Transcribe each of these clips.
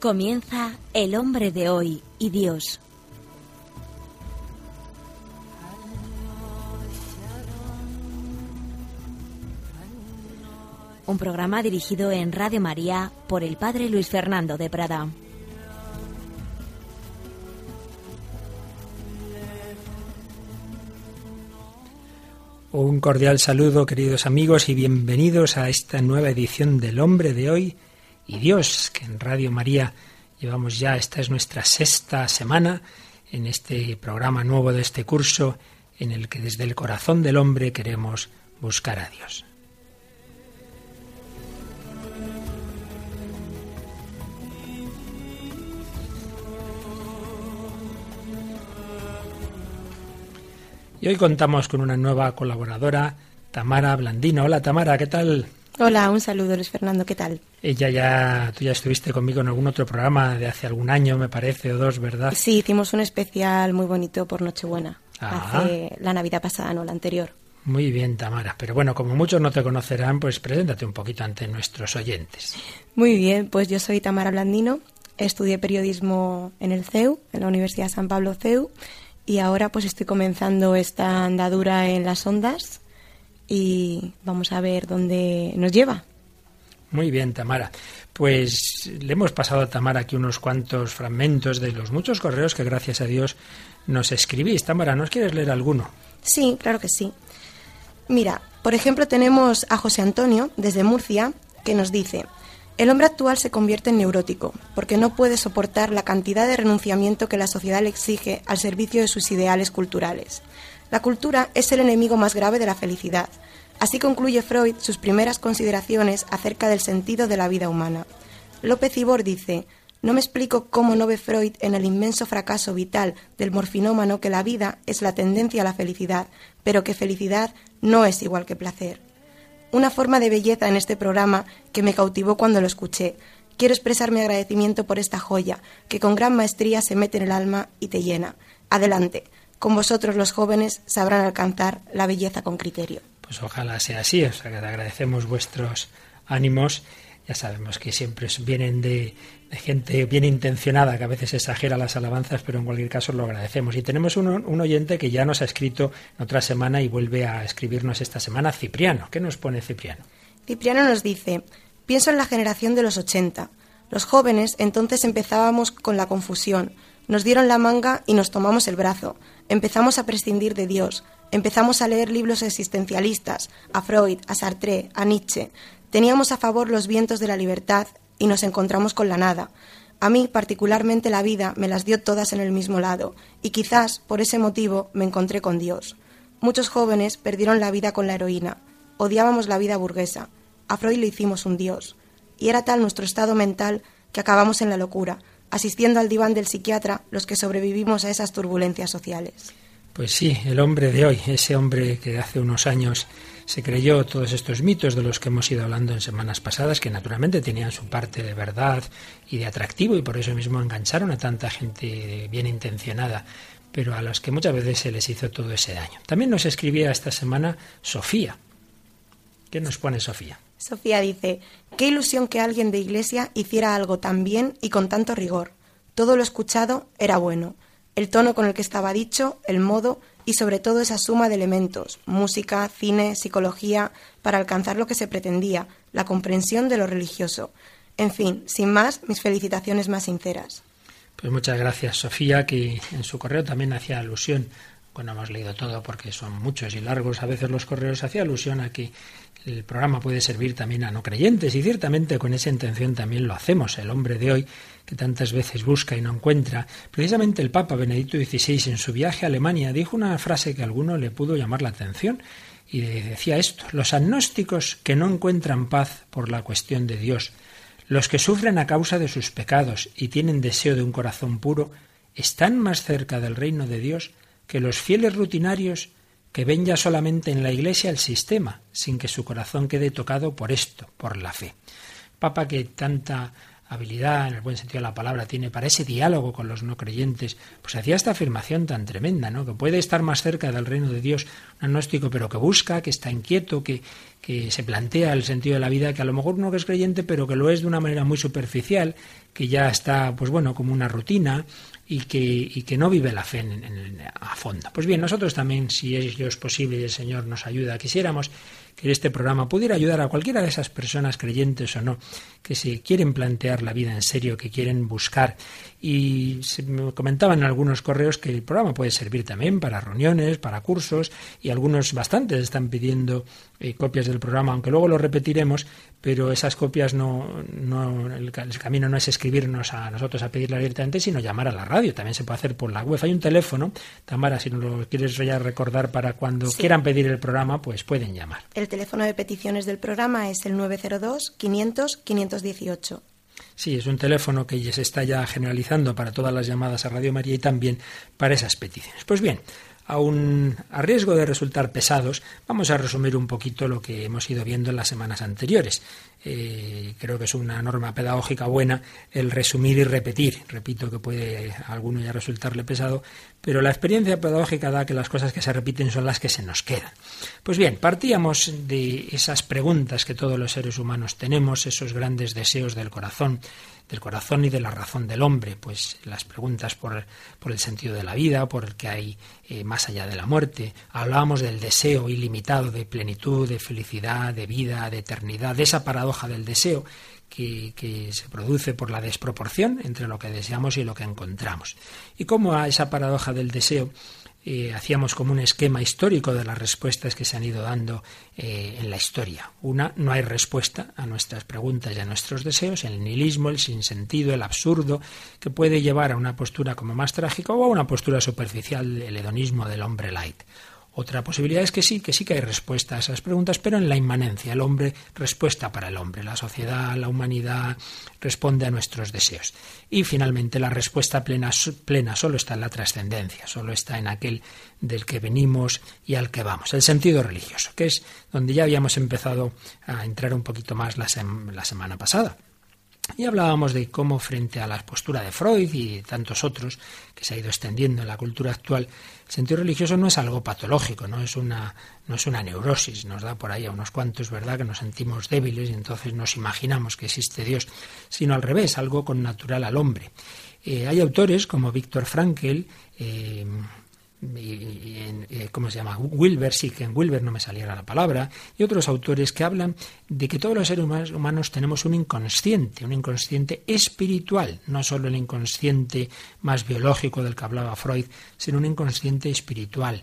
Comienza El hombre de hoy y Dios. Un programa dirigido en Radio María por el Padre Luis Fernando de Prada. Un cordial saludo, queridos amigos, y bienvenidos a esta nueva edición del Hombre de hoy y Dios, que en Radio María llevamos ya, esta es nuestra sexta semana en este programa nuevo de este curso en el que desde el corazón del hombre queremos buscar a Dios. Y hoy contamos con una nueva colaboradora, Tamara Blandino. Hola Tamara, ¿qué tal? Hola, un saludo Luis Fernando, ¿qué tal? Ella ya, tú ya estuviste conmigo en algún otro programa de hace algún año, me parece, o dos, ¿verdad? Sí, hicimos un especial muy bonito por Nochebuena, ah. hace la Navidad pasada, no la anterior. Muy bien, Tamara. Pero bueno, como muchos no te conocerán, pues preséntate un poquito ante nuestros oyentes. Muy bien, pues yo soy Tamara Blandino, estudié periodismo en el CEU, en la Universidad San Pablo CEU, y ahora pues estoy comenzando esta andadura en las ondas y vamos a ver dónde nos lleva. Muy bien, Tamara. Pues le hemos pasado a Tamara aquí unos cuantos fragmentos de los muchos correos que gracias a Dios nos escribís. Tamara, ¿nos quieres leer alguno? Sí, claro que sí. Mira, por ejemplo tenemos a José Antonio desde Murcia que nos dice, el hombre actual se convierte en neurótico, porque no puede soportar la cantidad de renunciamiento que la sociedad le exige al servicio de sus ideales culturales. La cultura es el enemigo más grave de la felicidad. Así concluye Freud sus primeras consideraciones acerca del sentido de la vida humana. López Ibor dice, no me explico cómo no ve Freud en el inmenso fracaso vital del morfinómano que la vida es la tendencia a la felicidad, pero que felicidad no es igual que placer una forma de belleza en este programa que me cautivó cuando lo escuché. Quiero expresar mi agradecimiento por esta joya, que con gran maestría se mete en el alma y te llena. Adelante, con vosotros los jóvenes sabrán alcanzar la belleza con criterio. Pues ojalá sea así, o sea que agradecemos vuestros ánimos. Ya sabemos que siempre vienen de de gente bien intencionada que a veces exagera las alabanzas, pero en cualquier caso lo agradecemos. Y tenemos un, un, oyente que ya nos ha escrito en otra semana y vuelve a escribirnos esta semana, Cipriano. ¿Qué nos pone Cipriano? Cipriano nos dice, pienso en la generación de los 80. Los jóvenes entonces empezábamos con la confusión. Nos dieron la manga y nos tomamos el brazo. Empezamos a prescindir de Dios. Empezamos a leer libros existencialistas, a Freud, a Sartre, a Nietzsche. Teníamos a favor los vientos de la libertad y nos encontramos con la nada. A mí particularmente la vida me las dio todas en el mismo lado, y quizás por ese motivo me encontré con Dios. Muchos jóvenes perdieron la vida con la heroína. Odiábamos la vida burguesa. A Freud le hicimos un Dios. Y era tal nuestro estado mental que acabamos en la locura, asistiendo al diván del psiquiatra los que sobrevivimos a esas turbulencias sociales. Pues sí, el hombre de hoy, ese hombre que hace unos años se creyó todos estos mitos de los que hemos ido hablando en semanas pasadas, que naturalmente tenían su parte de verdad y de atractivo y por eso mismo engancharon a tanta gente bien intencionada, pero a los que muchas veces se les hizo todo ese daño. También nos escribía esta semana Sofía. ¿Qué nos pone Sofía? Sofía dice, qué ilusión que alguien de iglesia hiciera algo tan bien y con tanto rigor. Todo lo escuchado era bueno. El tono con el que estaba dicho, el modo, y sobre todo esa suma de elementos, música, cine, psicología, para alcanzar lo que se pretendía, la comprensión de lo religioso. En fin, sin más, mis felicitaciones más sinceras. Pues muchas gracias, Sofía, que en su correo también hacía alusión, bueno, hemos leído todo porque son muchos y largos a veces los correos, hacía alusión a que el programa puede servir también a no creyentes y ciertamente con esa intención también lo hacemos. El hombre de hoy que tantas veces busca y no encuentra. Precisamente el Papa Benedicto XVI en su viaje a Alemania dijo una frase que a alguno le pudo llamar la atención y decía esto, los agnósticos que no encuentran paz por la cuestión de Dios, los que sufren a causa de sus pecados y tienen deseo de un corazón puro, están más cerca del reino de Dios que los fieles rutinarios que ven ya solamente en la Iglesia el sistema, sin que su corazón quede tocado por esto, por la fe. Papa que tanta habilidad, en el buen sentido de la palabra, tiene para ese diálogo con los no creyentes, pues hacía esta afirmación tan tremenda, ¿no? Que puede estar más cerca del reino de Dios agnóstico, pero que busca, que está inquieto, que, que se plantea el sentido de la vida, que a lo mejor que es creyente, pero que lo es de una manera muy superficial, que ya está, pues bueno, como una rutina y que, y que no vive la fe a fondo. Pues bien, nosotros también, si es posible y el Señor nos ayuda, quisiéramos que este programa pudiera ayudar a cualquiera de esas personas creyentes o no, que se quieren plantear la vida en serio, que quieren buscar. Y se me comentaban en algunos correos que el programa puede servir también para reuniones, para cursos, y algunos bastantes están pidiendo eh, copias del programa, aunque luego lo repetiremos, pero esas copias no, no el, camino no es escribirnos a nosotros a pedirla directamente, sino llamar a la radio. También se puede hacer por la web. Hay un teléfono, Tamara, si no lo quieres ya recordar para cuando quieran pedir el programa, pues pueden llamar. El teléfono de peticiones del programa es el 902 500 518. Sí, es un teléfono que se está ya generalizando para todas las llamadas a Radio María y también para esas peticiones. Pues bien, aun a riesgo de resultar pesados, vamos a resumir un poquito lo que hemos ido viendo en las semanas anteriores. Eh, creo que es una norma pedagógica buena el resumir y repetir. Repito que puede a alguno ya resultarle pesado, pero la experiencia pedagógica da que las cosas que se repiten son las que se nos quedan. Pues bien, partíamos de esas preguntas que todos los seres humanos tenemos, esos grandes deseos del corazón, del corazón y de la razón del hombre, pues las preguntas por, por el sentido de la vida, por el que hay eh, más allá de la muerte. Hablábamos del deseo ilimitado de plenitud, de felicidad, de vida, de eternidad, de esa paradoja del deseo que, que, se produce por la desproporción entre lo que deseamos y lo que encontramos. Y cómo a esa paradoja del deseo eh, hacíamos como un esquema histórico de las respuestas que se han ido dando eh, en la historia. Una, no hay respuesta a nuestras preguntas y a nuestros deseos, el nihilismo, el sinsentido, el absurdo, que puede llevar a una postura como más trágica o a una postura superficial, el hedonismo del hombre light. Otra posibilidad es que sí, que sí que hay respuesta a esas preguntas, pero en la inmanencia, el hombre, respuesta para el hombre, la sociedad, la humanidad responde a nuestros deseos. Y finalmente la respuesta plena, plena solo está en la trascendencia, solo está en aquel del que venimos y al que vamos, el sentido religioso, que es donde ya habíamos empezado a entrar un poquito más la, la semana pasada. Y hablábamos de cómo frente a la postura de Freud y tantos otros que se ha ido extendiendo en la cultura actual, el sentido religioso no es algo patológico, no es una, no es una neurosis, nos da por ahí a unos cuantos, ¿verdad?, que nos sentimos débiles y entonces nos imaginamos que existe Dios, sino al revés, algo con natural al hombre. Eh, hay autores como Víctor Frankel, eh, ¿cómo se llama? Wilber, sí, que en Wilber no me saliera la palabra, y otros autores que hablan de que todos los seres humanos tenemos un inconsciente, un inconsciente espiritual, no solo el inconsciente más biológico del que hablaba Freud, sino un inconsciente espiritual.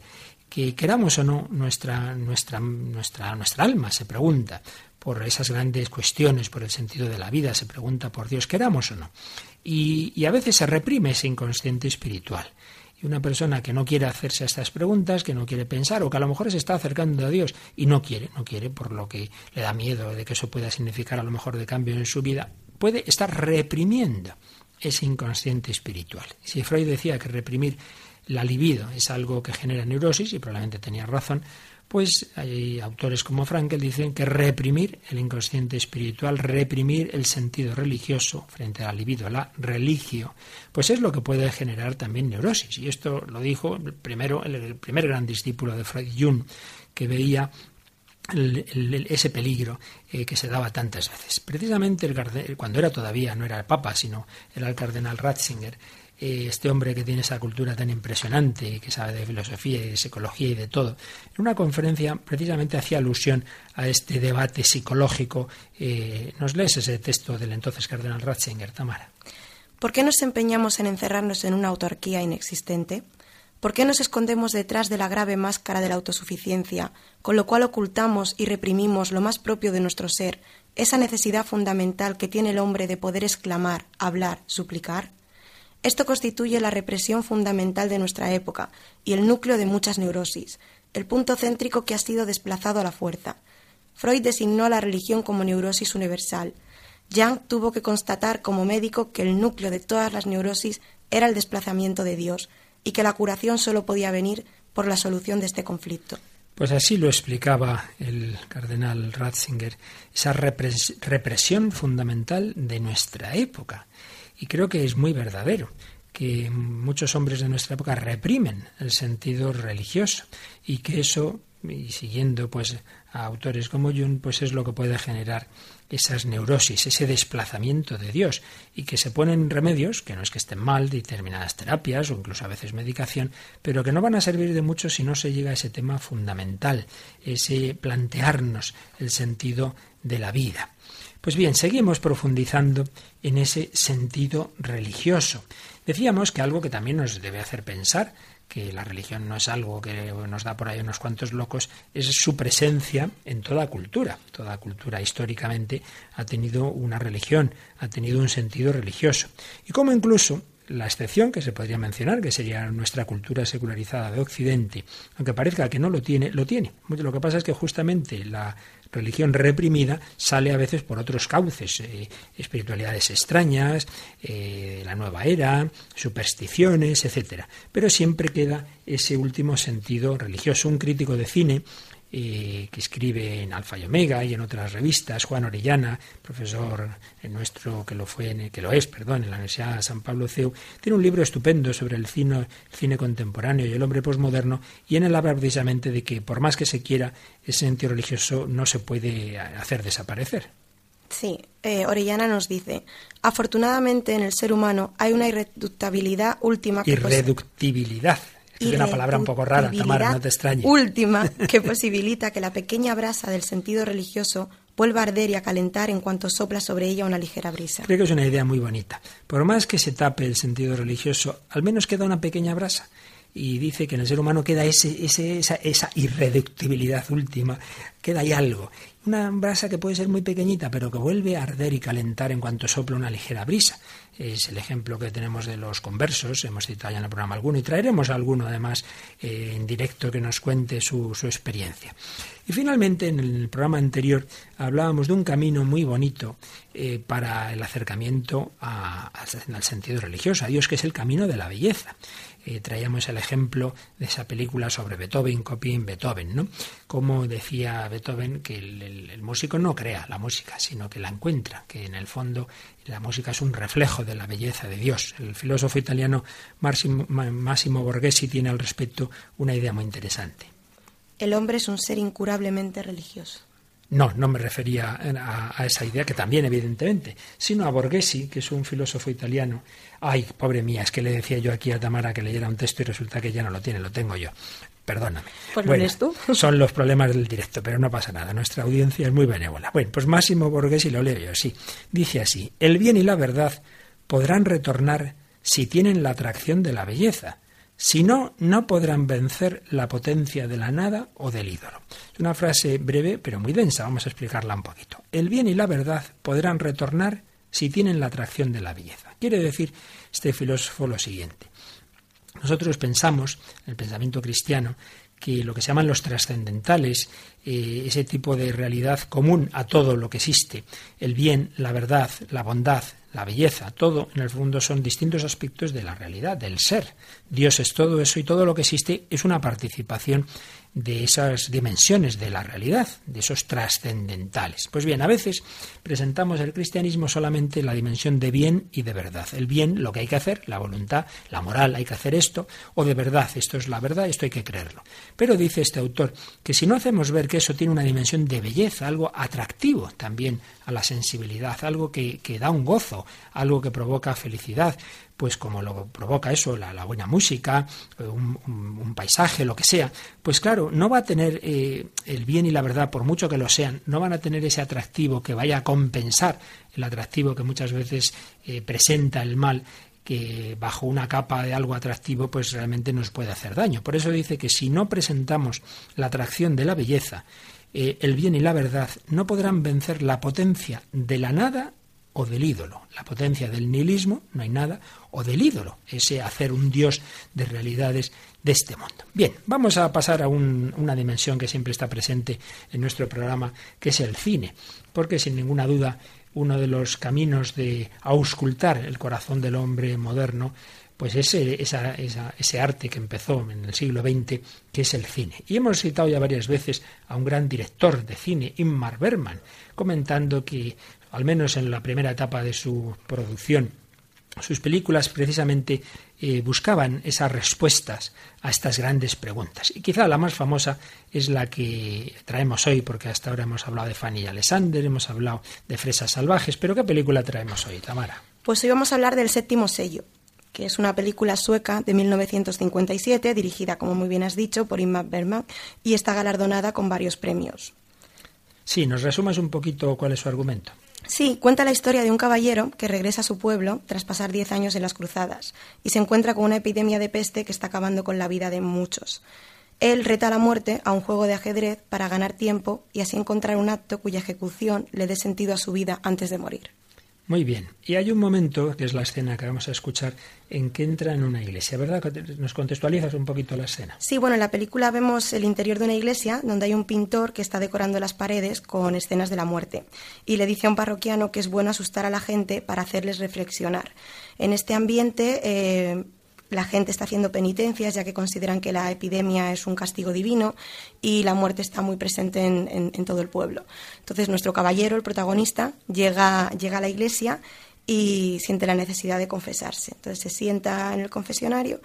Que queramos o no, nuestra, nuestra, nuestra, nuestra alma se pregunta por esas grandes cuestiones, por el sentido de la vida, se pregunta por Dios, queramos o no. Y a veces se reprime ese inconsciente espiritual. Y una persona que no quiere hacerse estas preguntas, que no quiere pensar, o que a lo mejor se está acercando a Dios y no quiere, no quiere, por lo que le da miedo de que eso pueda significar a lo mejor de cambio en su vida, puede estar reprimiendo ese inconsciente espiritual. Si Freud decía que reprimir la libido es algo que genera neurosis, y probablemente tenía razón, pues hay autores como Frankel dicen que reprimir el inconsciente espiritual, reprimir el sentido religioso frente al libido, la religio, pues es lo que puede generar también neurosis. Y esto lo dijo el, primero, el, primer gran discípulo de Freud, Jung, que veía ese peligro eh, que se daba tantas veces. Precisamente el, cuando era todavía, no era el Papa, sino era el cardenal Ratzinger, este hombre que tiene esa cultura tan impresionante, que sabe de filosofía y de psicología y de todo, en una conferencia precisamente hacía alusión a este debate psicológico. Eh, ¿Nos lees ese texto del entonces cardenal Ratzinger, Tamara? ¿Por qué nos empeñamos en encerrarnos en una autarquía inexistente? ¿Por qué nos escondemos detrás de la grave máscara de la autosuficiencia, con lo cual ocultamos y reprimimos lo más propio de nuestro ser, esa necesidad fundamental que tiene el hombre de poder exclamar, hablar, suplicar? Esto constituye la represión fundamental de nuestra época y el núcleo de muchas neurosis, el punto céntrico que ha sido desplazado a la fuerza. Freud designó a la religión como neurosis universal. Jung tuvo que constatar como médico que el núcleo de todas las neurosis era el desplazamiento de Dios y que la curación solo podía venir por la solución de este conflicto. Pues así lo explicaba el cardenal Ratzinger, esa represión fundamental de nuestra época. Y creo que es muy verdadero que muchos hombres de nuestra época reprimen el sentido religioso y que eso y siguiendo pues a autores como Jung, pues es lo que puede generar esas neurosis, ese desplazamiento de Dios y que se ponen remedios, que no es que estén mal, determinadas terapias o incluso a veces medicación, pero que no van a servir de mucho si no se llega a ese tema fundamental, ese plantearnos el sentido de la vida. Pues bien, seguimos profundizando en ese sentido religioso. Decíamos que algo que también nos debe hacer pensar que la religión no es algo que nos da por ahí unos cuantos locos, es su presencia en toda cultura. Toda cultura históricamente ha tenido una religión, ha tenido un sentido religioso. Y como incluso la excepción que se podría mencionar, que sería nuestra cultura secularizada de Occidente, aunque parezca que no lo tiene, lo tiene. Lo que pasa es que justamente la religión reprimida sale a veces por otros cauces, eh, espiritualidades extrañas, eh, la nueva era, supersticiones, etcétera. Pero siempre queda ese último sentido religioso. Un crítico de cine que escribe en Alfa y Omega y en otras revistas, Juan Orellana, profesor nuestro que lo fue, que lo es, perdón, en la Universidad de San Pablo CEU, tiene un libro estupendo sobre el cine, el cine contemporáneo y el hombre posmoderno, y en él habla precisamente de que por más que se quiera, ese sentido religioso no se puede hacer desaparecer. Sí, eh, Orellana nos dice, afortunadamente en el ser humano hay una irreductibilidad última. Que irreductibilidad. Es una palabra un poco rara, Tamara, no te extrañe. Última, que posibilita que la pequeña brasa del sentido religioso vuelva a arder y a calentar en cuanto sopla sobre ella una ligera brisa. Creo que es una idea muy bonita. Por más que se tape el sentido religioso, al menos queda una pequeña brasa y dice que en el ser humano queda ese, esa, esa, irreductibilidad última, queda ahí algo. Una brasa que puede ser muy pequeñita, pero que vuelve a arder y calentar en cuanto sopla una ligera brisa. Es el ejemplo que tenemos de los conversos, hemos citado ya en el programa alguno, y traeremos alguno además eh, en directo que nos cuente su, experiencia. Y finalmente, en el programa anterior hablábamos de un camino muy bonito eh, para el acercamiento al sentido religioso, a Dios, que es el camino de la belleza. Eh, traíamos el ejemplo de esa película sobre Beethoven, Copying Beethoven, ¿no? Como decía Beethoven que el, músico no crea la música, sino que la encuentra, que en el fondo la música es un reflejo de la belleza de Dios. El filósofo italiano Massimo, Massimo Borghesi tiene al respecto una idea muy interesante. El hombre es un ser incurablemente religioso. No, no me refería a, esa idea, que también evidentemente, sino a Borghesi, que es un filósofo italiano. Ay, pobre mía, es que le decía yo aquí a Tamara que leyera un texto y resulta que ya no lo tiene, lo tengo yo. Perdóname. Pues bueno, tú. son los problemas del directo, pero no pasa nada. Nuestra audiencia es muy benévola. Bueno, pues Máximo Borghesi lo leo yo, sí. Dice así: El bien y la verdad podrán retornar si tienen la atracción de la belleza si no, no podrán vencer la potencia de la nada o del ídolo. Es una frase breve pero muy densa, vamos a explicarla un poquito. El bien y la verdad podrán retornar si tienen la atracción de la belleza. Quiere decir este filósofo lo siguiente. Nosotros pensamos, en el pensamiento cristiano, que lo que se llaman los trascendentales, eh, ese tipo de realidad común a todo lo que existe, el bien, la verdad, la bondad, la belleza, todo en el fondo son distintos aspectos de la realidad, del ser. Dios es todo eso y todo lo que existe es una participación de esas dimensiones de la realidad, de esos trascendentales. Pues bien, a veces presentamos el cristianismo solamente la dimensión de bien y de verdad. El bien, lo que hay que hacer, la voluntad, la moral, hay que hacer esto, o de verdad, esto es la verdad, esto hay que creerlo. Pero dice este autor que si no hacemos ver que eso tiene una dimensión de belleza, algo atractivo también a la sensibilidad, algo que, que da un gozo, algo que provoca felicidad, pues como lo provoca eso, la, buena música, un, paisaje, lo que sea, pues claro, no va a tener eh, el bien y la verdad, por mucho que lo sean, no van a tener ese atractivo que vaya a compensar el atractivo que muchas veces eh, presenta el mal que bajo una capa de algo atractivo pues realmente nos puede hacer daño. Por eso dice que si no presentamos la atracción de la belleza, eh, el bien y la verdad no podrán vencer la potencia de la nada o del ídolo, la potencia del nihilismo, no hay nada, o del ídolo, ese hacer un dios de realidades de este mundo. Bien, vamos a pasar a una dimensión que siempre está presente en nuestro programa, que es el cine, porque sin ninguna duda uno de los caminos de auscultar el corazón del hombre moderno pues ese, ese arte que empezó en el siglo XX, que es el cine. Y hemos citado ya varias veces a un gran director de cine, Inmar Berman, comentando que al menos en la primera etapa de su producción, sus películas precisamente eh, buscaban esas respuestas a estas grandes preguntas. Y quizá la más famosa es la que traemos hoy, porque hasta ahora hemos hablado de Fanny y Alexander, hemos hablado de Fresas Salvajes, pero ¿qué película traemos hoy, Tamara? Pues hoy vamos a hablar del séptimo sello, que es una película sueca de 1957, dirigida, como muy bien has dicho, por Ingmar Bergman, y está galardonada con varios premios. Sí, ¿nos resumas un poquito cuál es su argumento? Sí, cuenta la historia de un caballero que regresa a su pueblo tras pasar diez años en las cruzadas y se encuentra con una epidemia de peste que está acabando con la vida de muchos. Él reta la muerte a un juego de ajedrez para ganar tiempo y así encontrar un acto cuya ejecución le dé sentido a su vida antes de morir. Muy bien. Y hay un momento, que es la escena que vamos a escuchar, en que entra en una iglesia, ¿verdad? ¿Nos contextualizas un poquito la escena? Sí, bueno, en la película vemos el interior de una iglesia donde hay un pintor que está decorando las paredes con escenas de la muerte y le dice a un parroquiano que es bueno asustar a la gente para hacerles reflexionar. En este ambiente eh, la gente está haciendo penitencias ya que consideran que la epidemia es un castigo divino y la muerte está muy presente en, todo el pueblo. Entonces nuestro caballero, el protagonista, llega, llega a la iglesia y siente la necesidad de confesarse. Entonces se sienta en el confesionario,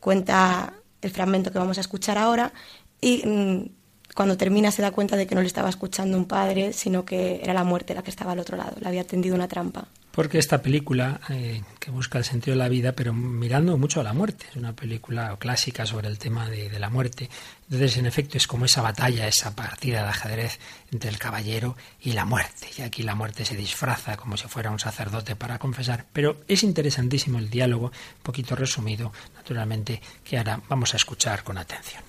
cuenta el fragmento que vamos a escuchar ahora y mm, cuando termina se da cuenta de que no le estaba escuchando un padre, sino que era la muerte la que estaba al otro lado, le había tendido una trampa porque esta película eh, que busca el sentido de la vida, pero mirando mucho a la muerte, es una película clásica sobre el tema de, la muerte. Entonces, en efecto, es como esa batalla, esa partida de ajedrez entre el caballero y la muerte. Y aquí la muerte se disfraza como si fuera un sacerdote para confesar. Pero es interesantísimo el diálogo, un poquito resumido, naturalmente, que ahora vamos a escuchar con atención.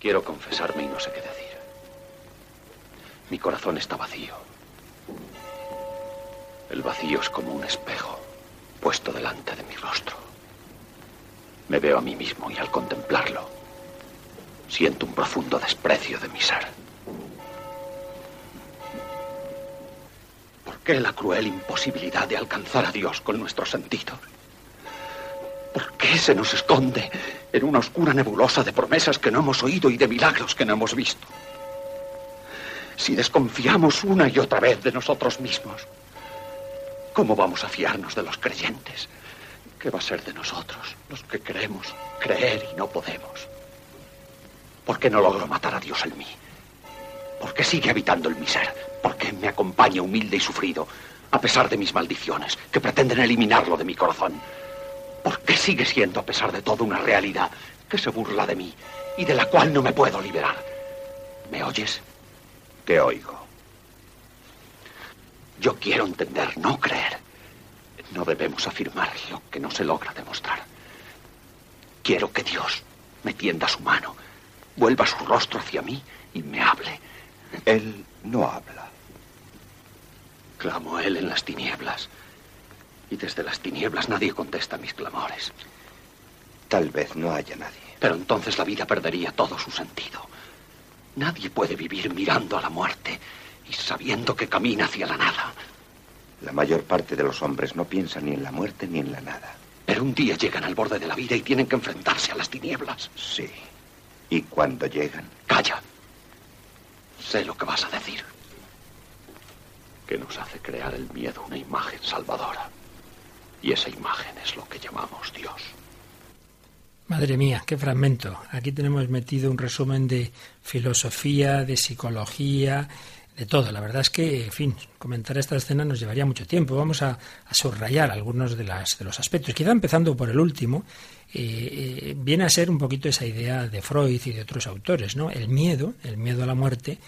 Quiero confesarme y no sé qué decir. Mi corazón está vacío. El vacío es como un espejo puesto delante de mi rostro. Me veo a mí mismo y al contemplarlo siento un profundo desprecio de mi ser. ¿Por qué la cruel imposibilidad de alcanzar a Dios con nuestros sentidos? ¿Por qué se nos esconde en una oscura nebulosa de promesas que no hemos oído y de milagros que no hemos visto? Si desconfiamos una y otra vez de nosotros mismos, ¿Cómo vamos a fiarnos de los creyentes? ¿Qué va a ser de nosotros, los que queremos creer y no podemos? ¿Por qué no logro matar a Dios en mí? ¿Por qué sigue habitando en mi ser? ¿Por qué me acompaña humilde y sufrido, a pesar de mis maldiciones, que pretenden eliminarlo de mi corazón? ¿Por qué sigue siendo, a pesar de todo, una realidad que se burla de mí y de la cual no me puedo liberar? ¿Me oyes? Te oigo. Yo quiero entender, no creer. No debemos afirmar lo que no se logra demostrar. Quiero que Dios me tienda su mano, vuelva su rostro hacia mí y me hable. Él no habla. Clamo a Él en las tinieblas. Y desde las tinieblas nadie contesta mis clamores. Tal vez no haya nadie. Pero entonces la vida perdería todo su sentido. Nadie puede vivir mirando a la muerte y sabiendo que camina hacia la nada. La mayor parte de los hombres no piensan ni en la muerte ni en la nada. Pero un día llegan al borde de la vida y tienen que enfrentarse a las tinieblas. Sí. ¿Y cuando llegan? Calla. Sé lo que vas a decir. Que nos hace crear el miedo una imagen salvadora. Y esa imagen es lo que llamamos Dios. Madre mía, qué fragmento. Aquí tenemos metido un resumen de filosofía, de psicología, de todo. La verdad es que, en fin, comentar esta escena nos llevaría mucho tiempo. Vamos a, subrayar algunos de, las, de los aspectos. Quizá empezando por el último, eh, eh, viene a ser un poquito esa idea de Freud y de otros autores, ¿no? El miedo, el miedo a la muerte,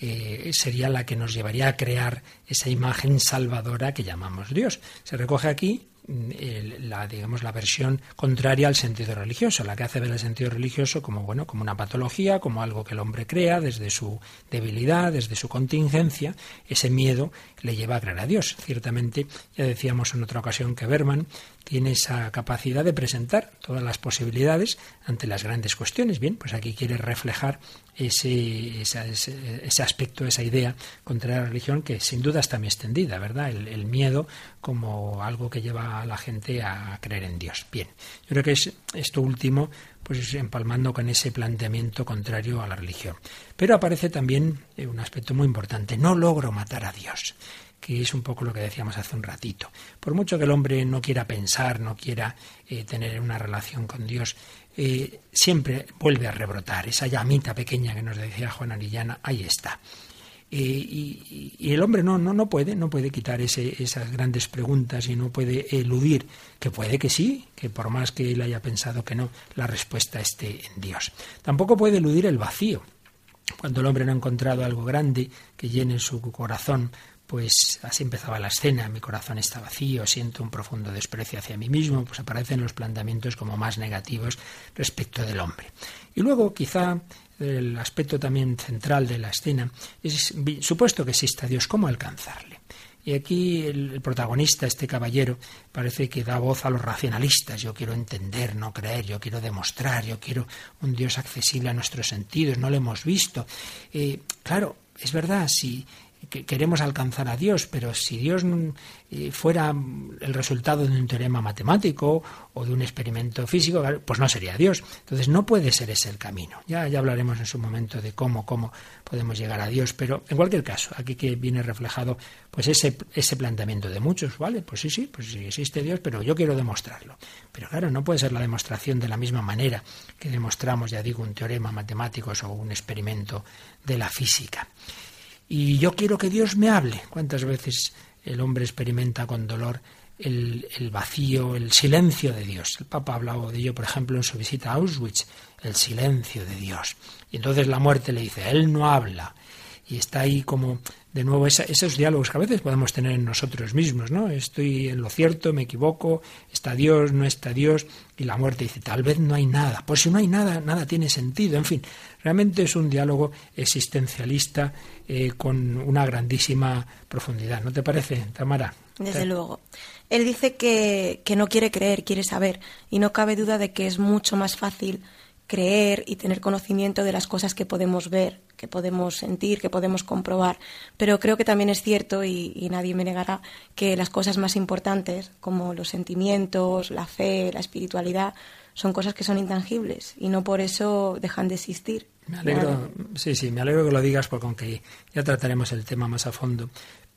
eh, sería la que nos llevaría a crear esa imagen salvadora que llamamos Dios. Se recoge aquí la digamos la versión contraria al sentido religioso, la que hace ver el sentido religioso como bueno, como una patología, como algo que el hombre crea desde su debilidad, desde su contingencia, ese miedo le lleva a creer a Dios. Ciertamente, ya decíamos en otra ocasión que Berman tiene esa capacidad de presentar todas las posibilidades ante las grandes cuestiones. Bien, pues aquí quiere reflejar ese, ese, aspecto, esa idea contra la religión que sin duda está muy extendida, ¿verdad? El, miedo como algo que lleva a la gente a creer en Dios. Bien, yo creo que es esto último, pues empalmando con ese planteamiento contrario a la religión. Pero aparece también eh, un aspecto muy importante, no logro matar a Dios. Que es un poco lo que decíamos hace un ratito. Por mucho que el hombre no quiera pensar, no quiera eh, tener una relación con Dios, eh, siempre vuelve a rebrotar. Esa llamita pequeña que nos decía Juan Arillana, ahí está. Eh, y, el hombre no, no, no puede, no puede quitar ese, esas grandes preguntas y no puede eludir, que puede que sí, que por más que él haya pensado que no, la respuesta esté en Dios. Tampoco puede eludir el vacío. Cuando el hombre no ha encontrado algo grande que llene su corazón, pues así empezaba la escena, mi corazón está vacío, siento un profundo desprecio hacia mí mismo, pues aparecen los planteamientos como más negativos respecto del hombre. Y luego quizá el aspecto también central de la escena es, supuesto que exista Dios, ¿cómo alcanzarle? Y aquí el, protagonista, este caballero, parece que da voz a los racionalistas. Yo quiero entender, no creer, yo quiero demostrar, yo quiero un Dios accesible a nuestros sentidos, no lo hemos visto. Eh, claro, es verdad, si que queremos alcanzar a Dios, pero si Dios eh, fuera el resultado de un teorema matemático o de un experimento físico, pues no sería Dios. Entonces no puede ser ese el camino. Ya, ya hablaremos en su momento de cómo, cómo podemos llegar a Dios, pero en cualquier caso, aquí que viene reflejado pues ese, ese planteamiento de muchos, ¿vale? Pues sí, sí, pues sí existe Dios, pero yo quiero demostrarlo. Pero claro, no puede ser la demostración de la misma manera que demostramos, ya digo, un teorema matemático o un experimento de la física. Y yo quiero que Dios me hable. ¿Cuántas veces el hombre experimenta con dolor el, vacío, el silencio de Dios? El Papa ha hablado de ello, por ejemplo, en su visita a Auschwitz, el silencio de Dios. Y entonces la muerte le dice, Él no habla. Y está ahí como de nuevo esos diálogos que a veces podemos tener en nosotros mismos, ¿no? Estoy en lo cierto, me equivoco, está Dios, no está Dios, y la muerte dice, tal vez no hay nada. Pues si no hay nada, nada tiene sentido. En fin, realmente es un diálogo existencialista eh, con una grandísima profundidad. ¿No te parece, Tamara? Desde luego. Él dice que, que no quiere creer, quiere saber, y no cabe duda de que es mucho más fácil creer y tener conocimiento de las cosas que podemos ver, que podemos sentir, que podemos comprobar. Pero creo que también es cierto, y, nadie me negará, que las cosas más importantes, como los sentimientos, la fe, la espiritualidad, son cosas que son intangibles y no por eso dejan de existir. Me alegro, sí, sí, me alegro que lo digas porque aunque ya trataremos el tema más a fondo,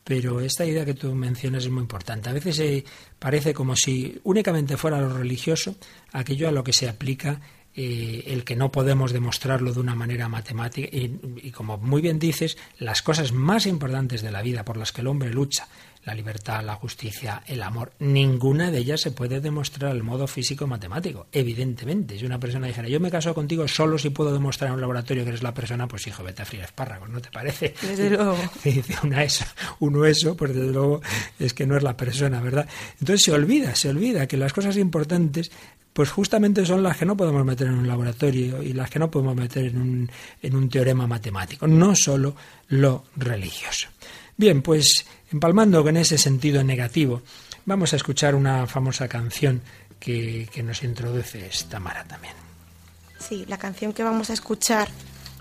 pero esta idea que tú mencionas es muy importante. A veces eh, parece como si únicamente fuera lo religioso aquello a lo que se aplica eh, el que no podemos demostrarlo de una manera matemática. Y, como muy bien dices, las cosas más importantes de la vida por las que el hombre lucha, la libertad, la justicia, el amor, ninguna de ellas se puede demostrar al modo físico matemático, evidentemente. Si una persona dijera, yo me caso contigo solo si puedo demostrar en un laboratorio que eres la persona, pues hijo, vete a frío espárragos, ¿no te parece? Desde luego. Dice una eso, uno eso, pues desde luego es que no es la persona, ¿verdad? Entonces se olvida, se olvida que las cosas importantes pues justamente son las que no podemos meter en un laboratorio y las que no podemos meter en un, en un teorema matemático, no solo lo religioso. Bien, pues empalmando con ese sentido negativo, vamos a escuchar una famosa canción que, que nos introduce esta Mara también. Sí, la canción que vamos a escuchar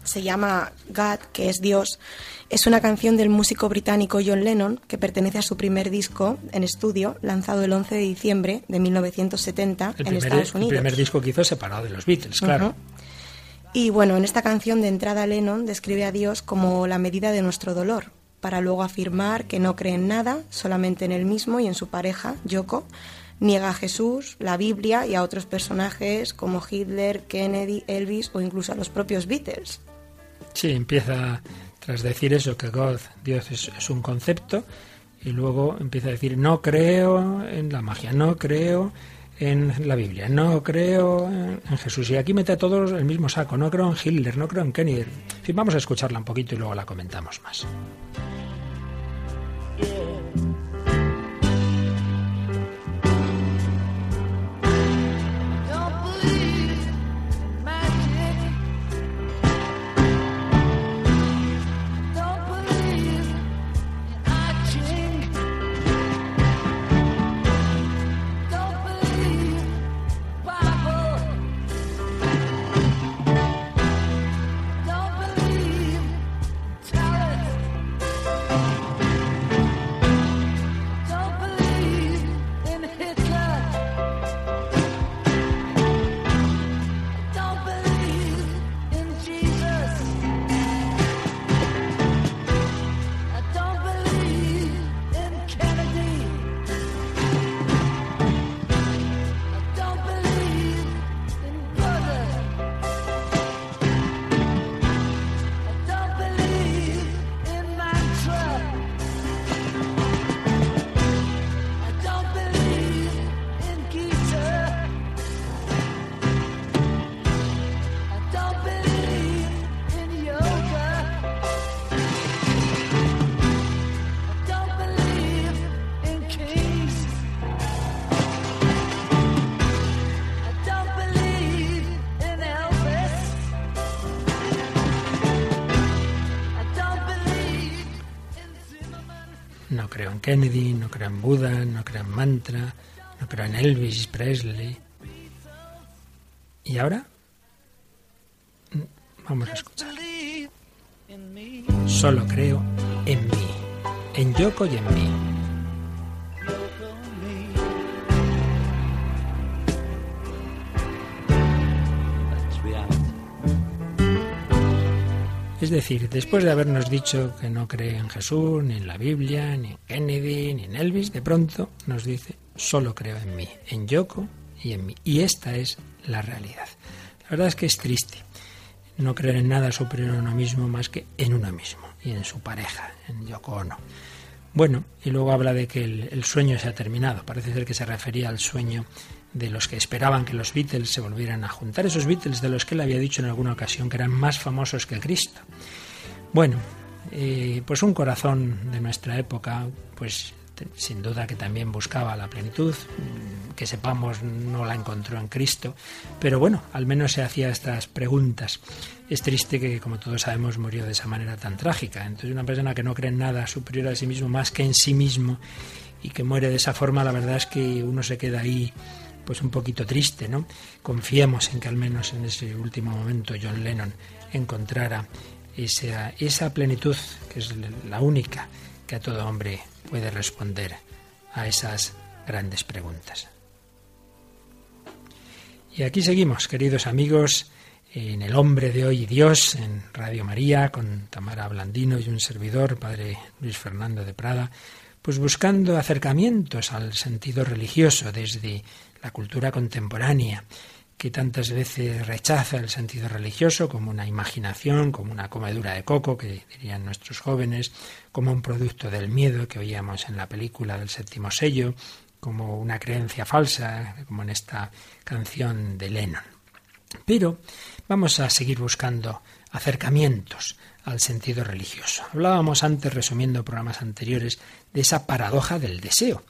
se llama God, que es Dios. Es una canción del músico británico John Lennon, que pertenece a su primer disco en estudio, lanzado el 11 de diciembre de 1970 en Estados Unidos. El primer disco que hizo separado de los Beatles, claro. Y bueno, en esta canción de entrada Lennon describe a Dios como la medida de nuestro dolor, para luego afirmar que no cree en nada, solamente en él mismo y en su pareja, Yoko, niega a Jesús, la Biblia y a otros personajes como Hitler, Kennedy, Elvis o incluso a los propios Beatles. Sí, empieza tras decir eso, que God, Dios es, un concepto, y luego empieza a decir, no creo en la magia, no creo en la Biblia, no creo en, Jesús. Y aquí mete a todos el mismo saco, no creo en Hitler, no creo en Kennedy. En fin, vamos a escucharla un poquito y luego la comentamos más. Kennedy, no creo en Buda, no creo en Mantra, no creo en Elvis Presley. ¿Y ahora? Vamos a escuchar. Solo creo en mí, en Yoko y en mí. Es decir, después de habernos dicho que no cree en Jesús, ni en la Biblia, ni en Kennedy, ni en Elvis, de pronto nos dice, solo creo en mí, en Yoko y en mí. Y esta es la realidad. La verdad es que es triste no creer en nada superior a uno mismo más que en uno mismo y en su pareja, en Yoko Ono. Bueno, y luego habla de que el, el, sueño se ha terminado. Parece ser que se refería al sueño de los que esperaban que los Beatles se volvieran a juntar, esos Beatles de los que él había dicho en alguna ocasión que eran más famosos que Cristo. Bueno, eh, pues un corazón de nuestra época, pues sin duda que también buscaba la plenitud, mm, que sepamos no la encontró en Cristo, pero bueno, al menos se hacía estas preguntas. Es triste que, como todos sabemos, murió de esa manera tan trágica. Entonces, una persona que no cree en nada superior a sí mismo más que en sí mismo y que muere de esa forma, la verdad es que uno se queda ahí pues un poquito triste, ¿no? Confiemos en que al menos en ese último momento John Lennon encontrara esa, esa plenitud que es la única que a todo hombre puede responder a esas grandes preguntas. Y aquí seguimos, queridos amigos, en El hombre de hoy y Dios, en Radio María, con Tamara Blandino y un servidor, Padre Luis Fernando de Prada, pues buscando acercamientos al sentido religioso desde la cultura contemporánea, que tantas veces rechaza el sentido religioso como una imaginación, como una comedura de coco, que dirían nuestros jóvenes, como un producto del miedo que oíamos en la película del séptimo sello, como una creencia falsa, como en esta canción de Lennon. Pero vamos a seguir buscando acercamientos al sentido religioso. Hablábamos antes, resumiendo programas anteriores, de esa paradoja del deseo.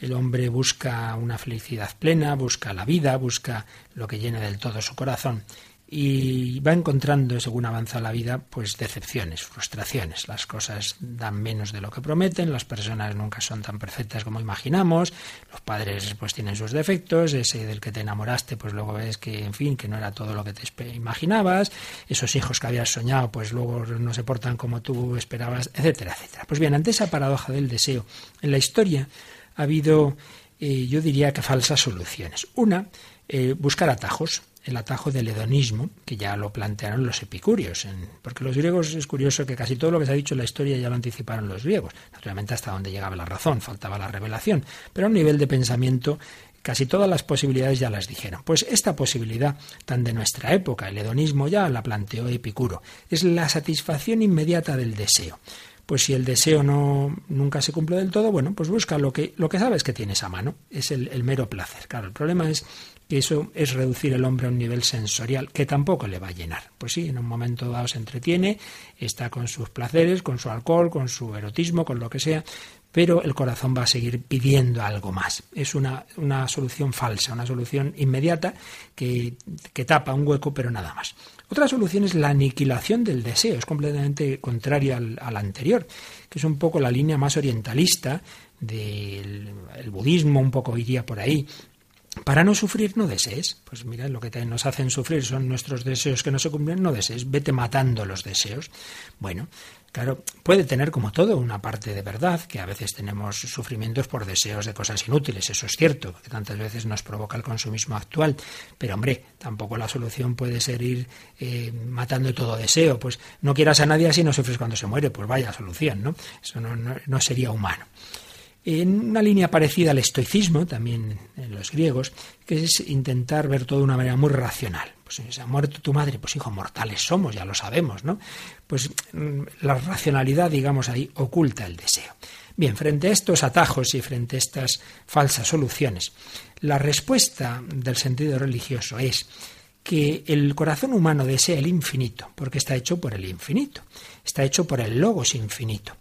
El hombre busca una felicidad plena, busca la vida, busca lo que llene del todo su corazón y va encontrando, según avanza la vida, pues decepciones, frustraciones. Las cosas dan menos de lo que prometen, las personas nunca son tan perfectas como imaginamos, los padres pues tienen sus defectos, ese del que te enamoraste pues luego ves que, en fin, que no era todo lo que te imaginabas, esos hijos que habías soñado pues luego no se portan como tú esperabas, etcétera, etcétera. Pues bien, ante esa paradoja del deseo, en la historia ha habido, eh, yo diría que falsas soluciones. Una, eh, buscar atajos, el atajo del hedonismo, que ya lo plantearon los epicúreos, porque los griegos es curioso que casi todo lo que se ha dicho en la historia ya lo anticiparon los griegos, naturalmente hasta donde llegaba la razón, faltaba la revelación, pero a un nivel de pensamiento casi todas las posibilidades ya las dijeron. Pues esta posibilidad tan de nuestra época, el hedonismo ya la planteó Epicuro, es la satisfacción inmediata del deseo pues si el deseo no nunca se cumple del todo, bueno, pues busca lo que, lo que sabes que tienes a mano, es el, mero placer. Claro, el problema es que eso es reducir el hombre a un nivel sensorial que tampoco le va a llenar. Pues sí, en un momento dado se entretiene, está con sus placeres, con su alcohol, con su erotismo, con lo que sea, pero el corazón va a seguir pidiendo algo más. Es una, una solución falsa, una solución inmediata que, que tapa un hueco, pero nada más. Otra solución es la aniquilación del deseo, es completamente contraria al, al anterior, que es un poco la línea más orientalista del el budismo, un poco iría por ahí, para no sufrir, no desees. Pues mira, lo que nos hacen sufrir son nuestros deseos que no se cumplen, no desees. Vete matando los deseos. Bueno, claro, puede tener como todo una parte de verdad, que a veces tenemos sufrimientos por deseos de cosas inútiles, eso es cierto, que tantas veces nos provoca el consumismo actual. Pero hombre, tampoco la solución puede ser ir eh, matando todo deseo. Pues no quieras a nadie así no sufres cuando se muere, pues vaya solución, ¿no? Eso no, no sería humano en una línea parecida al estoicismo, también en los griegos, que es intentar ver todo de una manera muy racional. Pues se ha muerto tu madre, pues hijo, mortales somos, ya lo sabemos, ¿no? Pues mm, la racionalidad, digamos, ahí oculta el deseo. Bien, frente a estos atajos y frente a estas falsas soluciones, la respuesta del sentido religioso es que el corazón humano desea el infinito, porque está hecho por el infinito, está hecho por el logos infinito.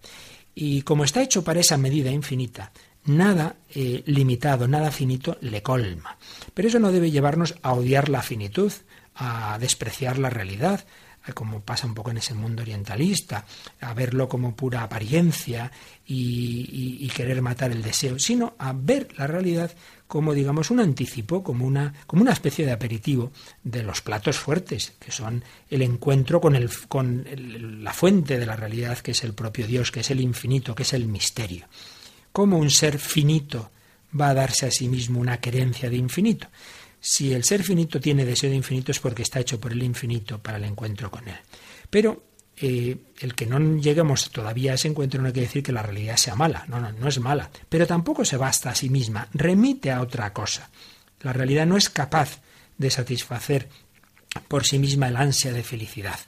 Y como está hecho para esa medida infinita, nada eh, limitado, nada finito le colma. Pero eso no debe llevarnos a odiar la finitud, a despreciar la realidad, como pasa un poco en ese mundo orientalista, a verlo como pura apariencia y, y querer matar el deseo, sino a ver la realidad como digamos un anticipo, como una, como una especie de aperitivo de los platos fuertes, que son el encuentro con, el, con la fuente de la realidad, que es el propio Dios, que es el infinito, que es el misterio. ¿Cómo un ser finito va a darse a sí mismo una querencia de infinito? Si el ser finito tiene deseo de infinito es porque está hecho por el infinito para el encuentro con él. Pero eh, el que no lleguemos todavía a ese encuentro no quiere decir que la realidad sea mala, no, no, no es mala, pero tampoco se basta a sí misma, remite a otra cosa. La realidad no es capaz de satisfacer por sí misma el ansia de felicidad.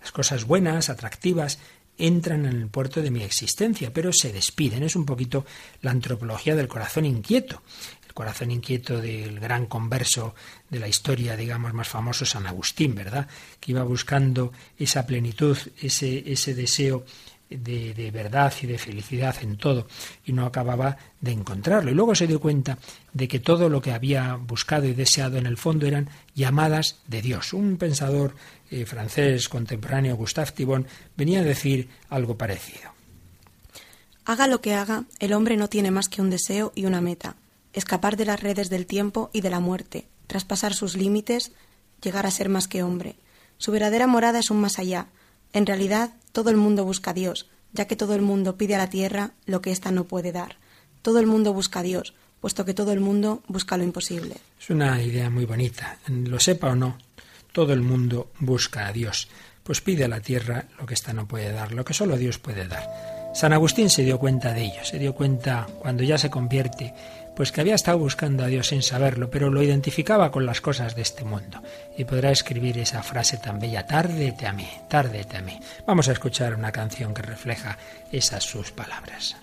Las cosas buenas, atractivas, entran en el puerto de mi existencia, pero se despiden. Es un poquito la antropología del corazón inquieto corazón inquieto del gran converso de la historia, digamos, más famoso, San Agustín, ¿verdad? Que iba buscando esa plenitud, ese, ese deseo de, de, verdad y de felicidad en todo y no acababa de encontrarlo. Y luego se dio cuenta de que todo lo que había buscado y deseado en el fondo eran llamadas de Dios. Un pensador eh, francés contemporáneo, Gustave Thibon, venía a decir algo parecido. Haga lo que haga, el hombre no tiene más que un deseo y una meta, escapar de las redes del tiempo y de la muerte, traspasar sus límites, llegar a ser más que hombre. Su verdadera morada es un más allá. En realidad, todo el mundo busca a Dios, ya que todo el mundo pide a la tierra lo que ésta no puede dar. Todo el mundo busca a Dios, puesto que todo el mundo busca lo imposible. Es una idea muy bonita. Lo sepa o no, todo el mundo busca a Dios. Pues pide a la tierra lo que ésta no puede dar, lo que solo Dios puede dar. San Agustín se dio cuenta de ello, se dio cuenta cuando ya se convierte pues que había estado buscando a Dios sin saberlo, pero lo identificaba con las cosas de este mundo. Y podrá escribir esa frase tan bella, tárdete a mí, tárdete a mí. Vamos a escuchar una canción que refleja esas sus palabras.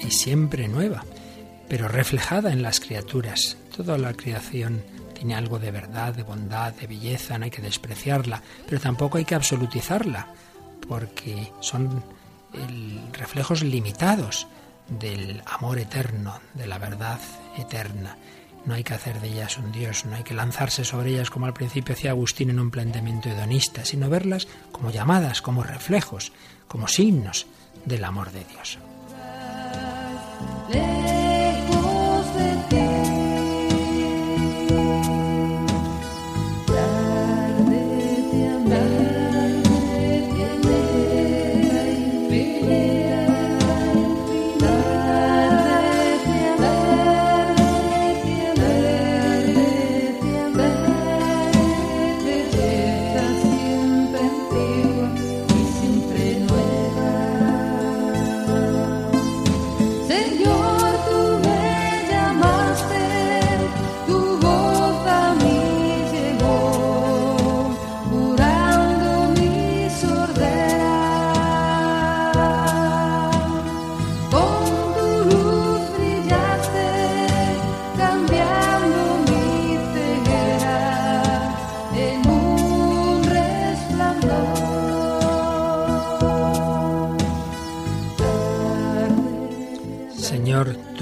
Y siempre nueva, pero reflejada en las criaturas. Toda la creación tiene algo de verdad, de bondad, de belleza, no hay que despreciarla, pero tampoco hay que absolutizarla, porque son reflejos limitados del amor eterno, de la verdad eterna. No hay que hacer de ellas un Dios, no hay que lanzarse sobre ellas como al principio hacía Agustín en un planteamiento hedonista, sino verlas como llamadas, como reflejos, como signos del amor de Dios. Señor.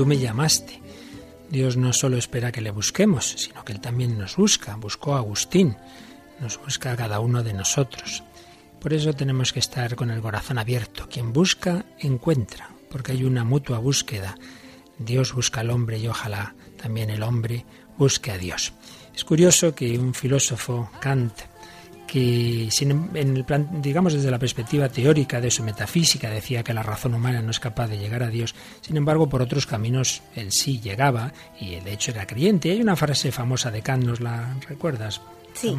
Me llamaste. Dios no solo espera que le busquemos, sino que Él también nos busca. Buscó a Agustín, nos busca a cada uno de nosotros. Por eso tenemos que estar con el corazón abierto. Quien busca, encuentra, porque hay una mutua búsqueda. Dios busca al hombre y ojalá también el hombre busque a Dios. Es curioso que un filósofo, Kant, que en el plan, digamos desde la perspectiva teórica de su metafísica decía que la razón humana no es capaz de llegar a Dios, sin embargo por otros caminos él sí llegaba y de hecho era creyente. hay una frase famosa de Kant, ¿nos la recuerdas? Sí.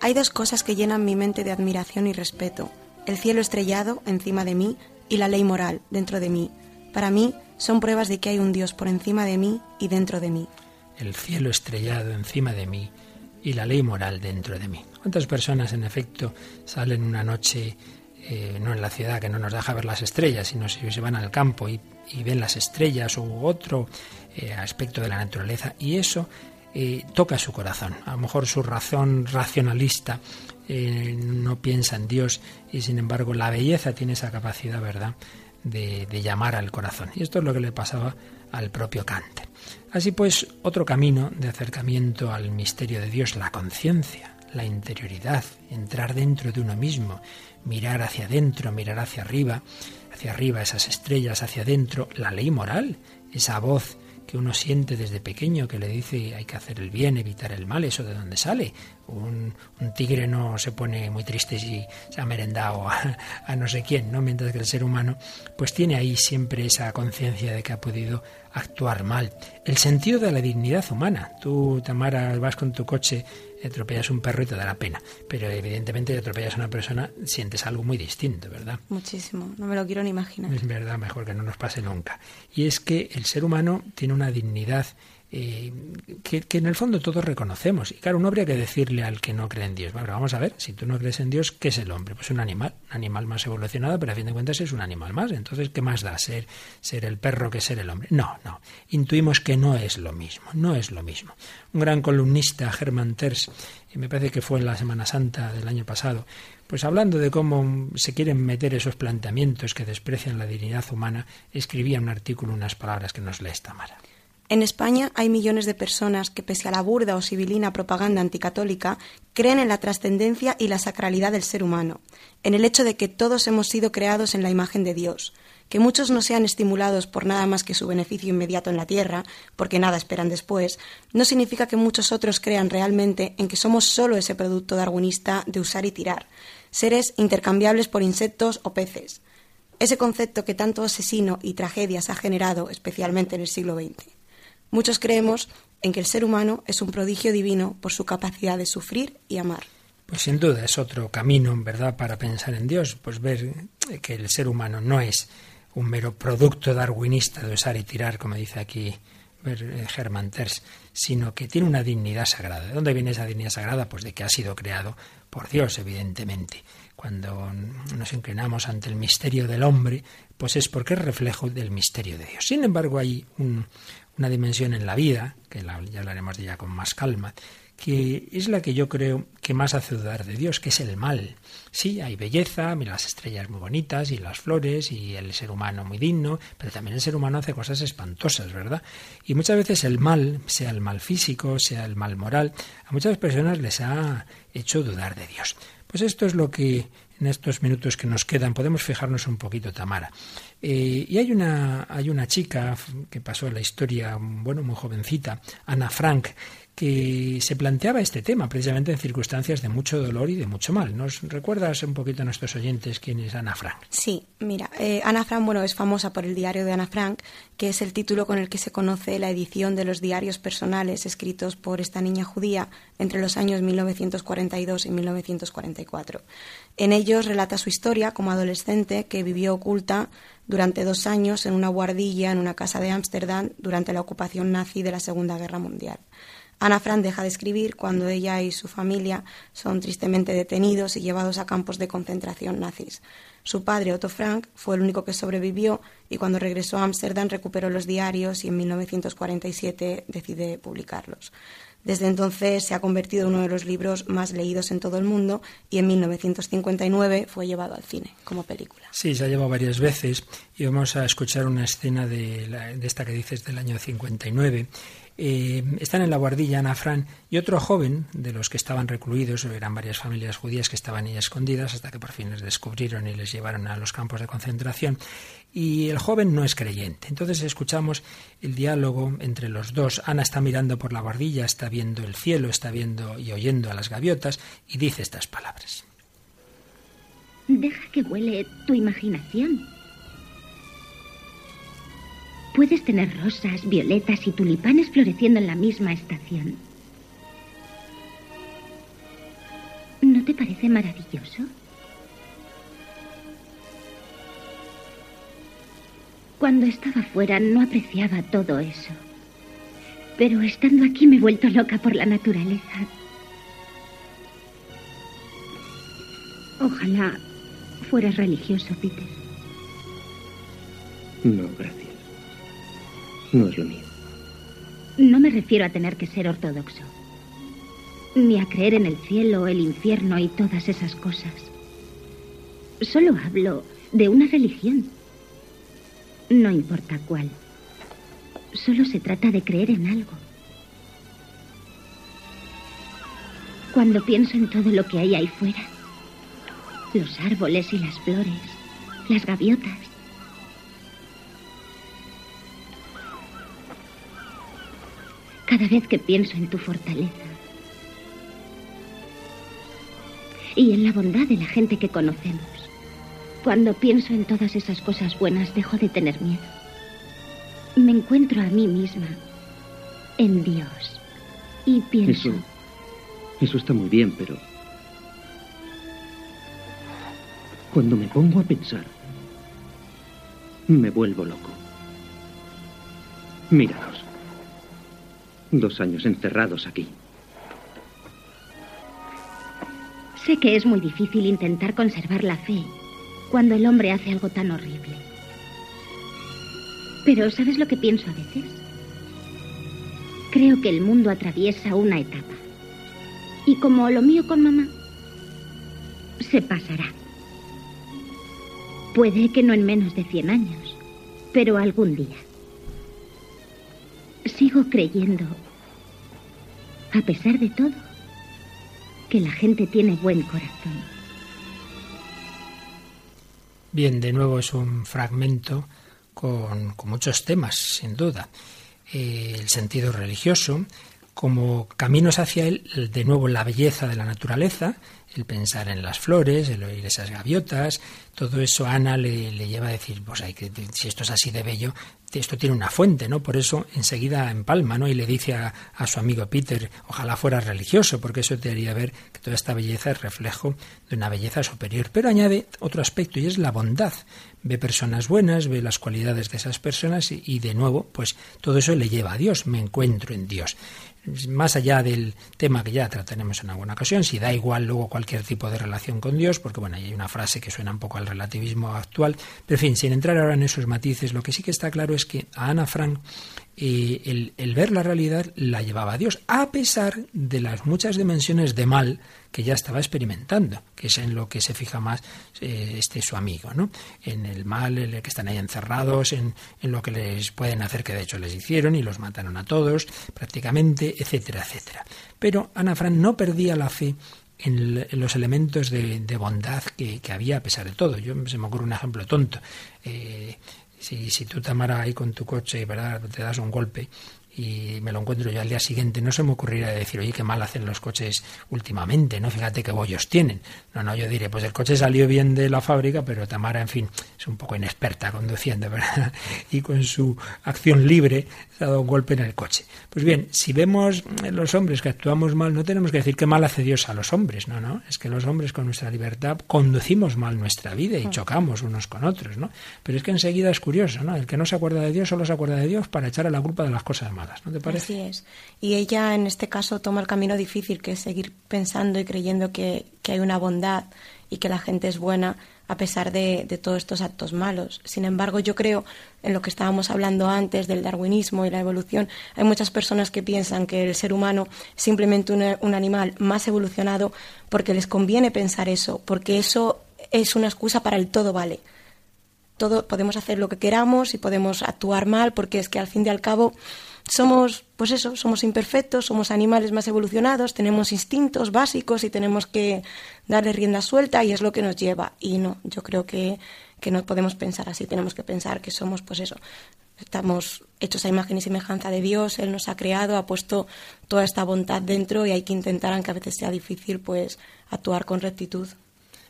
Hay dos cosas que llenan mi mente de admiración y respeto. El cielo estrellado encima de mí y la ley moral dentro de mí. Para mí son pruebas de que hay un Dios por encima de mí y dentro de mí. El cielo estrellado encima de mí y la ley moral dentro de mí. ¿Cuántas personas, en efecto, salen una noche, eh, no en la ciudad, que no nos deja ver las estrellas, sino si se van al campo y, ven las estrellas u otro eh, aspecto de la naturaleza? Y eso eh, toca su corazón. A lo mejor su razón racionalista no piensa en Dios y sin embargo la belleza tiene esa capacidad, ¿verdad?, de, de llamar al corazón. Y esto es lo que le pasaba al propio Kant. Así pues, otro camino de acercamiento al misterio de Dios, la conciencia, la interioridad, entrar dentro de uno mismo, mirar hacia adentro, mirar hacia arriba, hacia arriba esas estrellas, hacia adentro, la ley moral, esa voz que uno siente desde pequeño que le dice hay que hacer el bien, evitar el mal, eso de dónde sale. Un, tigre no se pone muy triste si se ha merendado a, a, no sé quién, ¿no? Mientras que el ser humano pues tiene ahí siempre esa conciencia de que ha podido actuar mal. El sentido de la dignidad humana. Tú, Tamara, vas con tu coche, atropellas un perro y te da la pena. Pero evidentemente, si atropellas a una persona, sientes algo muy distinto, ¿verdad? Muchísimo. No me lo quiero ni imaginar. Es verdad, mejor que no nos pase nunca. Y es que el ser humano tiene una dignidad eh, que, en el fondo todos reconocemos. Y claro, no habría que decirle al que no cree en Dios, vamos a ver, si tú no crees en Dios, ¿qué es el hombre? Pues un animal, un animal más evolucionado, pero a fin de cuentas es un animal más. Entonces, ¿qué más da ser, ser el perro que ser el hombre? No, no. Intuimos que no es lo mismo, no es lo mismo. Un gran columnista, Hermann Terz, y me parece que fue en la Semana Santa del año pasado, pues hablando de cómo se quieren meter esos planteamientos que desprecian la dignidad humana, escribía un artículo, unas palabras que nos lee Tamara. En España hay millones de personas que, pese a la burda o sibilina propaganda anticatólica, creen en la trascendencia y la sacralidad del ser humano, en el hecho de que todos hemos sido creados en la imagen de Dios, que muchos no sean estimulados por nada más que su beneficio inmediato en la tierra, porque nada esperan después, no significa que muchos otros crean realmente en que somos solo ese producto darwinista de usar y tirar, seres intercambiables por insectos o peces. Ese concepto que tanto asesino y tragedias ha generado, especialmente en el siglo XX. Muchos creemos en que el ser humano es un prodigio divino por su capacidad de sufrir y amar. Pues sin duda es otro camino, ¿verdad?, para pensar en Dios, pues ver que el ser humano no es un mero producto darwinista de usar y tirar, como dice aquí Germán eh, Terz, sino que tiene una dignidad sagrada. ¿De dónde viene esa dignidad sagrada? Pues de que ha sido creado por Dios, evidentemente. Cuando nos inclinamos ante el misterio del hombre, pues es porque es reflejo del misterio de Dios. Sin embargo, hay un, una dimensión en la vida, que ya hablaremos de ella con más calma, que es la que yo creo que más hace dudar de Dios, que es el mal. Sí, hay belleza, las estrellas muy bonitas y las flores y el ser humano muy digno, pero también el ser humano hace cosas espantosas, ¿verdad? Y muchas veces el mal, sea el mal físico, sea el mal moral, a muchas personas les ha hecho dudar de Dios. Pues esto es lo que en estos minutos que nos quedan podemos fijarnos un poquito, Tamara. Eh, y hay una, hay una chica que pasó la historia, bueno, muy jovencita, Ana Frank, que se planteaba este tema precisamente en circunstancias de mucho dolor y de mucho mal. ¿Nos recuerdas un poquito a nuestros oyentes quién es Ana Frank? Sí, mira, eh, Ana Frank, bueno, es famosa por el diario de Ana Frank, que es el título con el que se conoce la edición de los diarios personales escritos por esta niña judía entre los años 1942 y 1944. En ellos relata su historia como adolescente que vivió oculta durante dos años en una guardilla en una casa de Ámsterdam durante la ocupación nazi de la Segunda Guerra Mundial. Ana Frank deja de escribir cuando ella y su familia son tristemente detenidos y llevados a campos de concentración nazis. Su padre, Otto Frank, fue el único que sobrevivió y cuando regresó a Ámsterdam recuperó los diarios y en 1947 decide publicarlos. Desde entonces se ha convertido en uno de los libros más leídos en todo el mundo y en 1959 fue llevado al cine como película. Sí, se ha llevado varias veces y vamos a escuchar una escena de, de esta que dices del año 59 eh, están en la guardilla Ana Fran y otro joven de los que estaban recluidos, eran varias familias judías que estaban ahí escondidas hasta que por fin les descubrieron y les llevaron a los campos de concentración. Y el joven no es creyente. Entonces escuchamos el diálogo entre los dos. Ana está mirando por la guardilla, está viendo el cielo, está viendo y oyendo a las gaviotas y dice estas palabras. Deja que huele tu imaginación. Puedes tener rosas, violetas y tulipanes floreciendo en la misma estación. ¿No te parece maravilloso? Cuando estaba fuera no apreciaba todo eso. Pero estando aquí me he vuelto loca por la naturaleza. Ojalá fueras religioso, Peter. No, gracias. No es lo mío. No me refiero a tener que ser ortodoxo. Ni a creer en el cielo, el infierno y todas esas cosas. Solo hablo de una religión. No importa cuál. Solo se trata de creer en algo. Cuando pienso en todo lo que hay ahí fuera, los árboles y las flores, las gaviotas, cada vez que pienso en tu fortaleza y en la bondad de la gente que conocemos. Cuando pienso en todas esas cosas buenas, dejo de tener miedo. Me encuentro a mí misma en Dios y pienso... Eso, eso está muy bien, pero... Cuando me pongo a pensar, me vuelvo loco. Míranos. Dos años encerrados aquí. Sé que es muy difícil intentar conservar la fe cuando el hombre hace algo tan horrible. Pero ¿sabes lo que pienso a veces? Creo que el mundo atraviesa una etapa. Y como lo mío con mamá, se pasará. Puede que no en menos de 100 años, pero algún día. Sigo creyendo, a pesar de todo, que la gente tiene buen corazón. Bien, de nuevo es un fragmento con, muchos temas, sin duda. Eh, el sentido religioso, como caminos hacia él, de nuevo la belleza de la naturaleza, el pensar en las flores, el oír esas gaviotas, todo eso Ana le, lleva a decir, pues hay que, si esto es así de bello, esto tiene una fuente, ¿no? Por eso enseguida empalma, ¿no? Y le dice a, a, su amigo Peter, ojalá fuera religioso, porque eso te haría ver que toda esta belleza es reflejo de una belleza superior. Pero añade otro aspecto y es la bondad. Ve personas buenas, ve las cualidades de esas personas y, y de nuevo, pues todo eso le lleva a Dios, me encuentro en Dios más allá del tema que ya trataremos en alguna ocasión, si da igual luego cualquier tipo de relación con Dios, porque bueno, hay una frase que suena un poco al relativismo actual, pero en fin, sin entrar ahora en esos matices, lo que sí que está claro es que a Ana Frank eh, el, el, ver la realidad la llevaba a Dios, a pesar de las muchas dimensiones de mal que ya estaba experimentando, que es en lo que se fija más eh, este su amigo, ¿no? En el mal, en el que están ahí encerrados, en, en, lo que les pueden hacer, que de hecho les hicieron y los mataron a todos, prácticamente, etcétera, etcétera. Pero Ana Fran no perdía la fe en, los elementos de, bondad que, que, había a pesar de todo. Yo se me ocurre un ejemplo tonto. Eh, si, si tú, Tamara, ahí con tu coche, ¿verdad? te das un golpe y me lo encuentro yo al día siguiente, no se me ocurriría decir, oye, qué mal hacen los coches últimamente, ¿no? Fíjate qué bollos tienen. No, no, yo diré, pues el coche salió bien de la fábrica, pero Tamara, en fin, es un poco inexperta conduciendo, ¿verdad? Y con su acción libre se ha dado un golpe en el coche. Pues bien, si vemos los hombres que actuamos mal, no tenemos que decir qué mal hace Dios a los hombres, no, no, es que los hombres con nuestra libertad conducimos mal nuestra vida y chocamos unos con otros, ¿no? Pero es que enseguida es curioso, ¿no? El que no se acuerda de Dios solo se acuerda de Dios para echar a la culpa de las cosas malas. ¿No te parece? Así es. Y ella en este caso toma el camino difícil, que es seguir pensando y creyendo que, que hay una bondad y que la gente es buena, a pesar de, todos estos actos malos. Sin embargo, yo creo, en lo que estábamos hablando antes del darwinismo y la evolución, hay muchas personas que piensan que el ser humano es simplemente un, animal más evolucionado porque les conviene pensar eso, porque eso es una excusa para el todo vale. Todo, podemos hacer lo que queramos y podemos actuar mal porque es que al fin y al cabo somos, pues eso, somos imperfectos, somos animales más evolucionados, tenemos instintos básicos y tenemos que darle rienda suelta y es lo que nos lleva. Y no, yo creo que, que no podemos pensar así, tenemos que pensar que somos, pues eso, estamos hechos a imagen y semejanza de Dios, Él nos ha creado, ha puesto toda esta bondad dentro y hay que intentar, aunque a veces sea difícil, pues actuar con rectitud.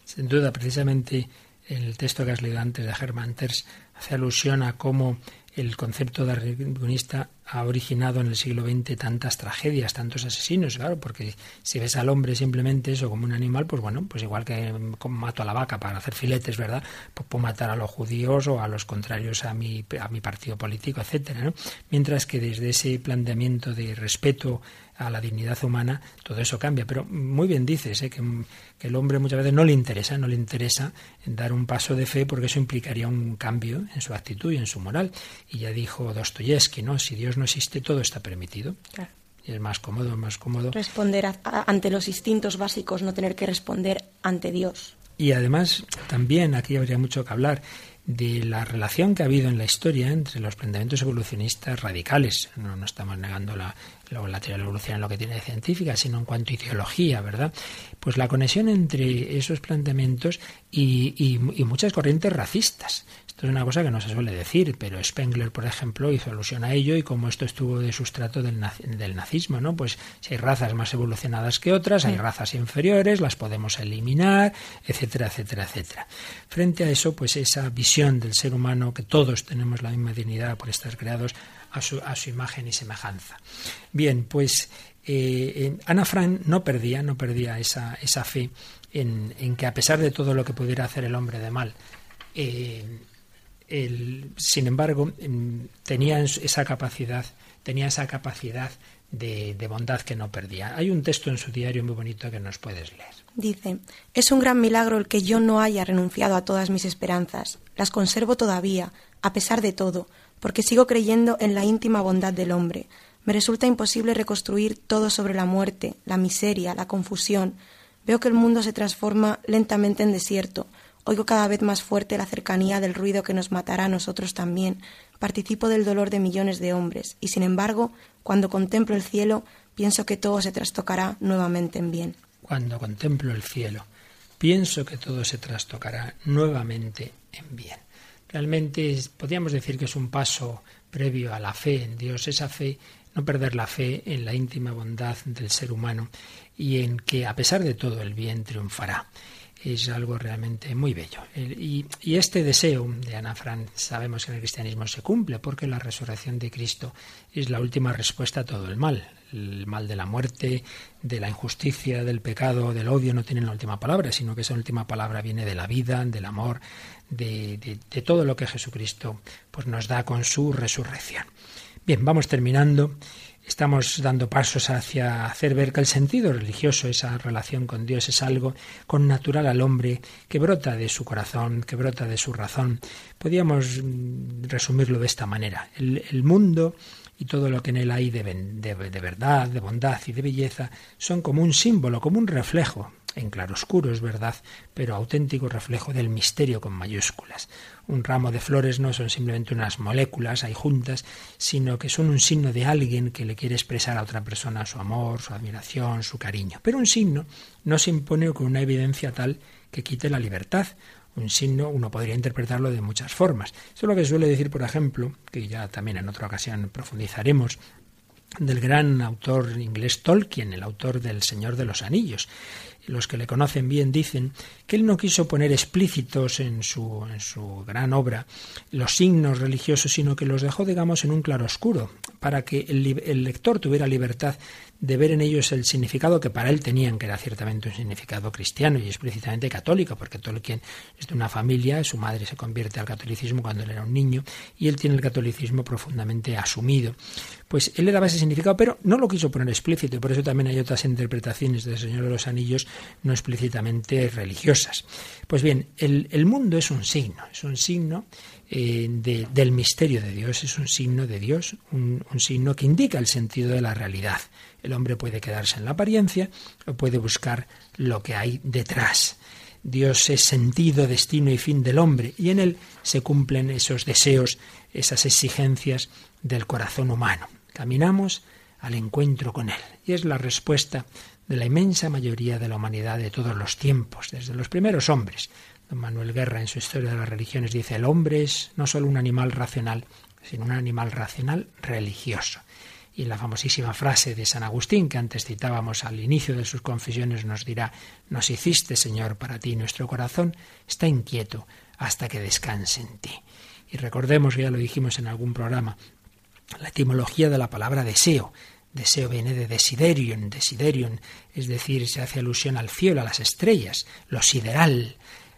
Sin duda, precisamente el texto que has leído antes de Hermann Terz hace alusión a cómo el concepto darwinista ha originado en el siglo XX tantas tragedias, tantos asesinos, claro, porque si ves al hombre simplemente eso como un animal, pues bueno, pues igual que mato a la vaca para hacer filetes, ¿verdad? Pues puedo matar a los judíos o a los contrarios a mi, a mi partido político, etcétera, ¿no? Mientras que desde ese planteamiento de respeto a la dignidad humana, todo eso cambia. Pero muy bien dices ¿eh? que, que, el hombre muchas veces no le interesa, no le interesa dar un paso de fe porque eso implicaría un cambio en su actitud y en su moral. Y ya dijo Dostoyevsky, ¿no? Si Dios no existe, todo está permitido. Y es más cómodo, más cómodo. Responder ante los instintos básicos, no tener que responder ante Dios. Y además, también aquí habría mucho que hablar de la relación que ha habido en la historia entre los planteamientos evolucionistas radicales. No, no estamos negando la, la teoría de la evolución en lo que tiene de científica, sino en cuanto a ideología, ¿verdad? Pues la conexión entre esos planteamientos y, y muchas corrientes racistas es una cosa que no se suele decir, pero Spengler, por ejemplo, hizo alusión a ello y como esto estuvo de sustrato del, del nazismo, ¿no? Pues si hay razas más evolucionadas que otras, hay razas inferiores, las podemos eliminar, etcétera, etcétera, etcétera. Frente a eso, pues esa visión del ser humano, que todos tenemos la misma dignidad por estar creados a su, imagen y semejanza. Bien, pues eh, Ana Frank no perdía, no perdía esa, esa fe en, en, que a pesar de todo lo que pudiera hacer el hombre de mal, eh, sin embargo, em, tenía esa capacidad, tenía esa capacidad de, de, bondad que no perdía. Hay un texto en su diario muy bonito que nos puedes leer. Dice, es un gran milagro el que yo no haya renunciado a todas mis esperanzas. Las conservo todavía, a pesar de todo, porque sigo creyendo en la íntima bondad del hombre. Me resulta imposible reconstruir todo sobre la muerte, la miseria, la confusión. Veo que el mundo se transforma lentamente en desierto, Oigo cada vez más fuerte la cercanía del ruido que nos matará a nosotros también. Participo del dolor de millones de hombres, y sin embargo, cuando contemplo el cielo, pienso que todo se trastocará nuevamente en bien. Cuando contemplo el cielo, pienso que todo se trastocará nuevamente en bien. Realmente podríamos decir que es un paso previo a la fe en Dios, esa fe, no perder la fe en la íntima bondad del ser humano y en que a pesar de todo el bien triunfará es algo realmente muy bello. Y, este deseo de Ana Frank sabemos que en el cristianismo se cumple porque la resurrección de Cristo es la última respuesta a todo el mal. El mal de la muerte, de la injusticia, del pecado, del odio no tienen la última palabra, sino que esa última palabra viene de la vida, del amor, de, de todo lo que Jesucristo pues, nos da con su resurrección. Bien, vamos terminando. Estamos dando pasos hacia hacer ver que el sentido religioso, esa relación con Dios, es algo con natural al hombre que brota de su corazón, que brota de su razón. Podríamos mm, resumirlo de esta manera. El, mundo y todo lo que en él hay de, verdad, de bondad y de belleza son como un símbolo, como un reflejo, en claroscuro, es verdad, pero auténtico reflejo del misterio con mayúsculas. Un ramo de flores no son simplemente unas moléculas ahí juntas, sino que son un signo de alguien que le quiere expresar a otra persona su amor, su admiración, su cariño. Pero un signo no se impone con una evidencia tal que quite la libertad. Un signo uno podría interpretarlo de muchas formas. Eso es lo que suele decir, por ejemplo, que ya también en otra ocasión profundizaremos, del gran autor inglés Tolkien, el autor del Señor de los Anillos los que le conocen bien dicen que él no quiso poner explícitos en su, en su gran obra los signos religiosos, sino que los dejó, digamos, en un claroscuro, para que el, lector tuviera libertad de ver en ellos el significado que para él tenían, que era ciertamente un significado cristiano y explícitamente católico, porque Tolkien es de una familia, su madre se convierte al catolicismo cuando él era un niño, y él tiene el catolicismo profundamente asumido. Pues él le daba ese significado, pero no lo quiso poner explícito, y por eso también hay otras interpretaciones del Señor de los Anillos no explícitamente religiosas. Pues bien, el, el mundo es un signo, es un signo eh, del misterio de Dios, es un signo de Dios, un, signo que indica el sentido de la realidad. El hombre puede quedarse en la apariencia o puede buscar lo que hay detrás. Dios es sentido, destino y fin del hombre, y en él se cumplen esos deseos, esas exigencias del corazón humano. Caminamos al encuentro con él, y es la respuesta de la inmensa mayoría de la humanidad de todos los tiempos, desde los primeros hombres, Manuel Guerra en su Historia de las Religiones dice, el hombre es no solo un animal racional, sino un animal racional religioso. Y la famosísima frase de San Agustín, que antes citábamos al inicio de sus confesiones, nos dirá, nos hiciste, Señor, para ti, nuestro corazón está inquieto hasta que descanse en ti. Y recordemos, ya lo dijimos en algún programa, la etimología de la palabra deseo. Deseo viene de desiderium, desiderium, es decir, se hace alusión al cielo, a las estrellas, lo sideral,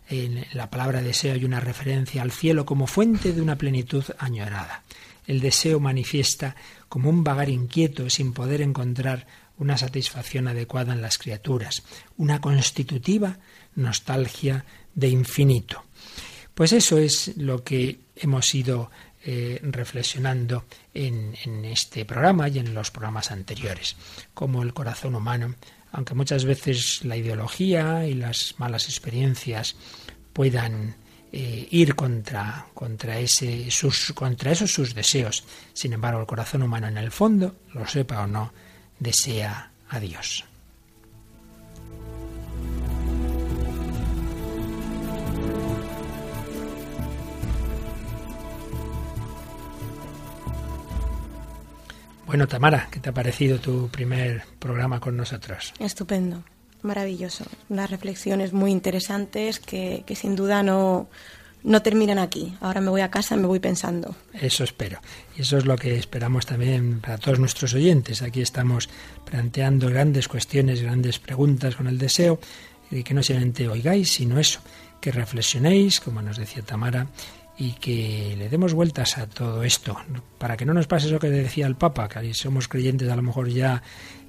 en la palabra deseo hay una referencia al cielo como fuente de una plenitud añorada. El deseo manifiesta como un vagar inquieto sin poder encontrar una satisfacción adecuada en las criaturas, una constitutiva nostalgia de infinito. Pues eso es lo que hemos ido eh, reflexionando en, este programa y en los programas anteriores, como el corazón humano, aunque muchas veces la ideología y las malas experiencias puedan eh, ir contra, contra esos sus deseos. Sin embargo, el corazón humano en el fondo, lo sepa o no, desea a Dios. Bueno, Tamara, ¿qué te ha parecido tu primer programa con nosotros? Estupendo maravilloso. Unas reflexiones muy interesantes que, que sin duda no, no terminan aquí. Ahora me voy a casa, me voy pensando. Eso espero. Y eso es lo que esperamos también para todos nuestros oyentes. Aquí estamos planteando grandes cuestiones, grandes preguntas con el deseo de que no solamente oigáis, sino eso, que reflexionéis, como nos decía Tamara, y que le demos vueltas a todo esto, para que no nos pase eso que decía el Papa, que somos creyentes a lo mejor ya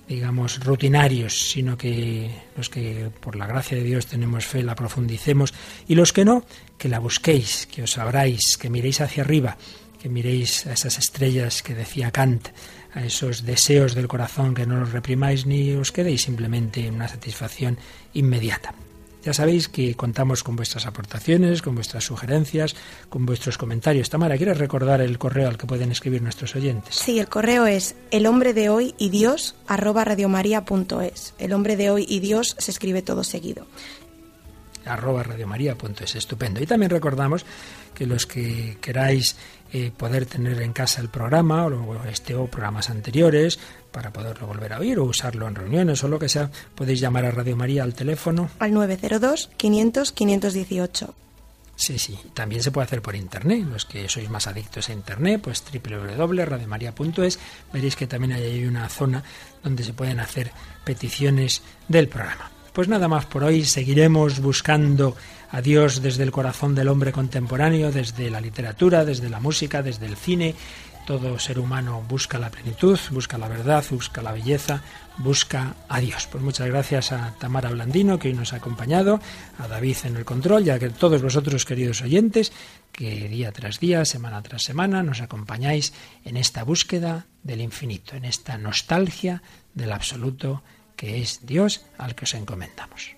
digamos, rutinarios, sino que los que por la gracia de Dios tenemos fe la profundicemos y los que no, que la busquéis, que os abráis, que miréis hacia arriba, que miréis a esas estrellas que decía Kant, a esos deseos del corazón, que no los reprimáis ni os quedéis simplemente en una satisfacción inmediata. Ya sabéis que contamos con vuestras aportaciones, con vuestras sugerencias, con vuestros comentarios. Tamara, ¿quieres recordar el correo al que pueden escribir nuestros oyentes? Sí, el correo es el hombre de hoy y Dios arroba radiomaria.es. El hombre de hoy y Dios se escribe todo seguido arroba radiomaria.es. Estupendo. Y también recordamos que los que queráis eh, poder tener en casa el programa o este o programas anteriores para poderlo volver a oír o usarlo en reuniones o lo que sea, podéis llamar a Radio María al teléfono al 902 500 518. Sí, sí, también se puede hacer por internet. Los que sois más adictos a internet, pues www.radiomaria.es, veréis que también hay una zona donde se pueden hacer peticiones del programa. Pues nada más por hoy, seguiremos buscando a Dios desde el corazón del hombre contemporáneo, desde la literatura, desde la música, desde el cine. Todo ser humano busca la plenitud, busca la verdad, busca la belleza, busca a Dios. Pues muchas gracias a Tamara Blandino que hoy nos ha acompañado, a David en el control, ya que todos vosotros, queridos oyentes, que día tras día, semana tras semana, nos acompañáis en esta búsqueda del infinito, en esta nostalgia del absoluto que es Dios al que os encomendamos.